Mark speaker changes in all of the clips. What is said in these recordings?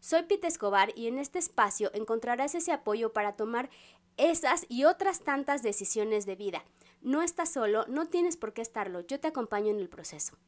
Speaker 1: Soy Pete Escobar y en este espacio encontrarás ese apoyo para tomar esas y otras tantas decisiones de vida. No estás solo, no tienes por qué estarlo, yo te acompaño en el proceso.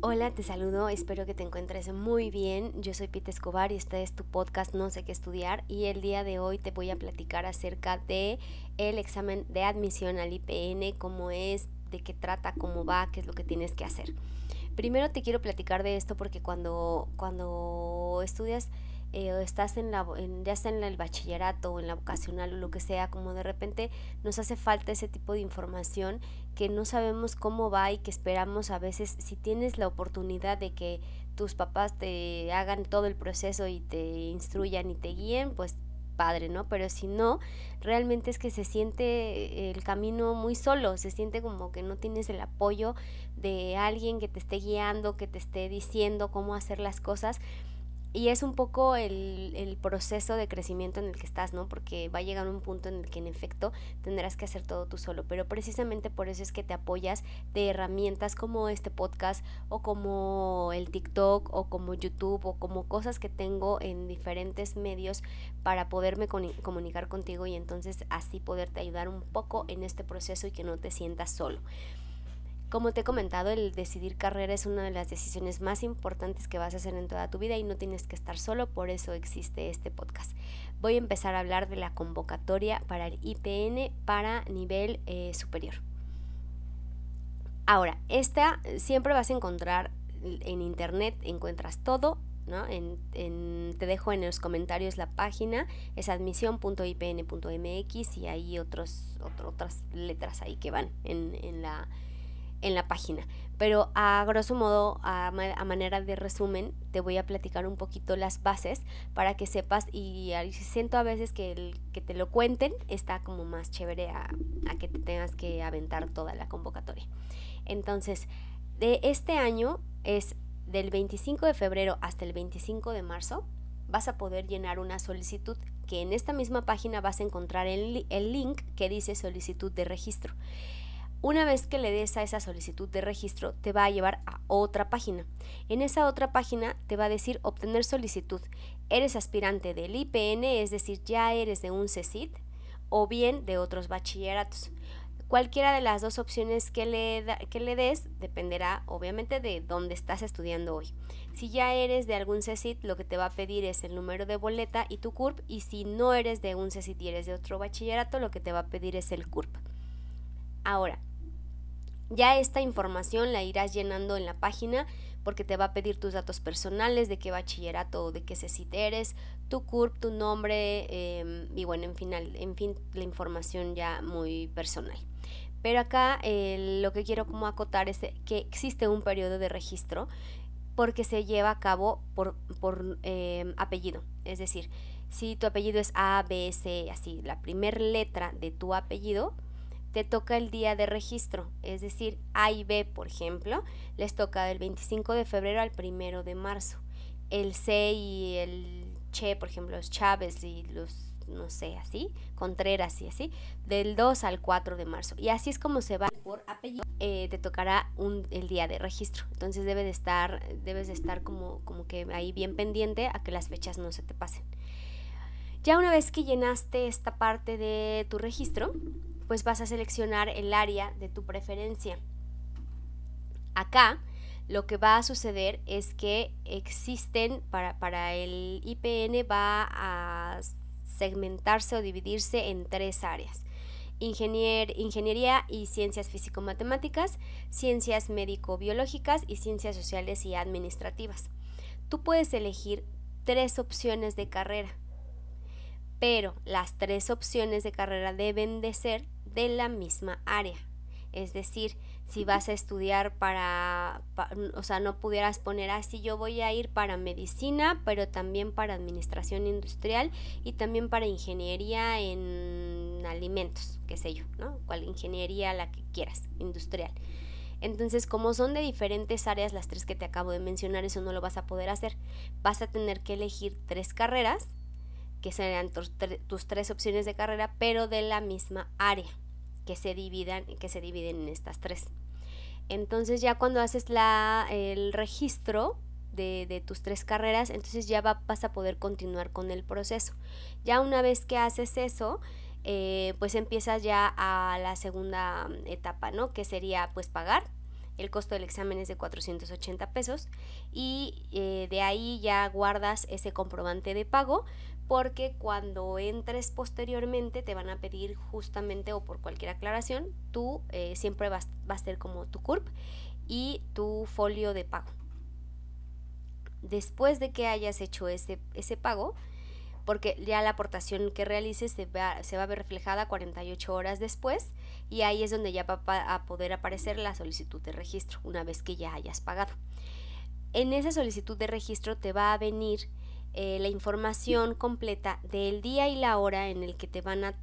Speaker 1: Hola, te saludo, espero que te encuentres muy bien. Yo soy Pete Escobar y este es tu podcast No sé qué estudiar y el día de hoy te voy a platicar acerca de el examen de admisión al IPN, cómo es, de qué trata, cómo va, qué es lo que tienes que hacer. Primero te quiero platicar de esto porque cuando, cuando estudias eh, estás en la, ya sea en el bachillerato o en la vocacional o lo que sea, como de repente nos hace falta ese tipo de información que no sabemos cómo va y que esperamos a veces, si tienes la oportunidad de que tus papás te hagan todo el proceso y te instruyan y te guíen, pues padre, ¿no? Pero si no, realmente es que se siente el camino muy solo, se siente como que no tienes el apoyo de alguien que te esté guiando, que te esté diciendo cómo hacer las cosas y es un poco el, el, proceso de crecimiento en el que estás, ¿no? Porque va a llegar un punto en el que en efecto tendrás que hacer todo tú solo, pero precisamente por eso es que te apoyas de herramientas como este podcast o como el TikTok o como YouTube o como cosas que tengo en diferentes medios para poderme comunicar contigo y entonces así poderte ayudar un poco en este proceso y que no te sientas solo. Como te he comentado, el decidir carrera es una de las decisiones más importantes que vas a hacer en toda tu vida y no tienes que estar solo, por eso existe este podcast. Voy a empezar a hablar de la convocatoria para el IPN para nivel eh, superior. Ahora, esta siempre vas a encontrar en internet, encuentras todo, ¿no? te dejo en los comentarios la página, es admisión.ipn.mx y hay otros, otras letras ahí que van en la en la página. Pero a grosso modo, a, manera de resumen, te voy a platicar un poquito las bases para que sepas y siento a veces que el que te lo cuenten está como más chévere a, a que te tengas que aventar toda la convocatoria. Entonces, de este año es del 25 de febrero hasta el 25 de marzo, vas a poder llenar una solicitud que en esta misma página vas a encontrar el, el link que dice solicitud de registro. Una vez que le des a esa solicitud de registro, te va a llevar a otra página. En esa otra página te va a decir obtener solicitud. Eres aspirante del IPN, es decir, ya eres de un CECIT o bien de otros bachilleratos. Cualquiera de las dos opciones que le, le des dependerá obviamente de dónde estás estudiando hoy. Si ya eres de algún CECIT, lo que te va a pedir es el número de boleta y tu CURP. Y si no eres de un CECIT y eres de otro bachillerato, lo que te va a pedir es el CURP. Ahora, ya esta información la irás llenando en la página porque te va a pedir tus datos personales, de qué bachillerato o de qué CECIT eres, tu CURP, tu nombre em, y bueno, en fin, en fin, la información ya muy personal. Pero acá lo que quiero como acotar es que existe un periodo de registro porque se lleva a cabo por, por em, apellido. Es decir, si tu apellido es A, B, C, así, la primera letra de tu apellido, te toca el día de registro, es decir, A y B, por ejemplo, les toca del 25 de febrero al 1 de marzo. El C y el Che, por ejemplo, los Chávez y los, no sé, así, Contreras y así, del 2 al 4 de marzo. Y así es como se va por apellido. Eh, te tocará un, el día de registro. Entonces debe de estar, debes de estar como, como que ahí bien pendiente a que las fechas no se te pasen. Ya una vez que llenaste esta parte de tu registro, pues vas a seleccionar el área de tu preferencia. Acá lo que va a suceder es que existen, para, para el IPN va a segmentarse o dividirse en tres áreas. ingeniería y ciencias físico-matemáticas, ciencias médico-biológicas y ciencias sociales y administrativas. Tú puedes elegir tres opciones de carrera, pero las tres opciones de carrera deben de ser de la misma área. Es decir, si vas a estudiar para, o sea, no pudieras poner así, yo voy a ir para medicina, pero también para administración industrial y también para ingeniería en alimentos, qué sé yo, ¿no? Cual ingeniería la que quieras, industrial. Entonces, como son de diferentes áreas las tres que te acabo de mencionar, eso no lo vas a poder hacer. Vas a tener que elegir tres carreras, que serían tus, tus tres opciones de carrera, pero de la misma área que se dividan que se dividen en estas tres. Entonces ya cuando haces la, el registro de, de, tus tres carreras, entonces ya vas a poder continuar con el proceso. Ya una vez que haces eso, eh, pues empiezas ya a la segunda etapa, ¿no? Que sería pues pagar. El costo del examen es de 480 pesos y eh, de ahí ya guardas ese comprobante de pago porque cuando entres posteriormente te van a pedir justamente o por cualquier aclaración, tú eh, siempre vas, va a ser como tu CURP y tu folio de pago. Después de que hayas hecho ese, ese pago, porque ya la aportación que realices se va, se va a ver reflejada 48 horas después y ahí es donde ya va a poder aparecer la solicitud de registro una vez que ya hayas pagado. En esa solicitud de registro te va a venir eh, la información completa del día y la hora en el que te van a,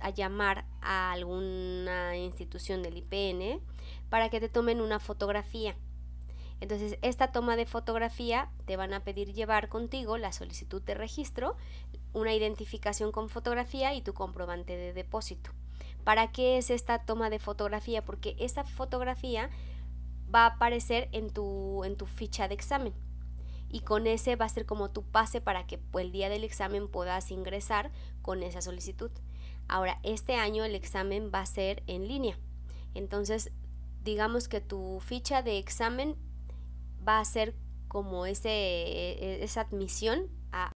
Speaker 1: a llamar a alguna institución del IPN para que te tomen una fotografía. Entonces, esta toma de fotografía te van a pedir llevar contigo la solicitud de registro, una identificación con fotografía y tu comprobante de depósito. ¿Para qué es esta toma de fotografía? Porque esta fotografía va a aparecer en tu, en tu ficha de examen y con ese va a ser como tu pase para que el día del examen puedas ingresar con esa solicitud. Ahora, este año el examen va a ser en línea. Entonces, digamos que tu ficha de examen va a ser como ese, e, esa admisión a...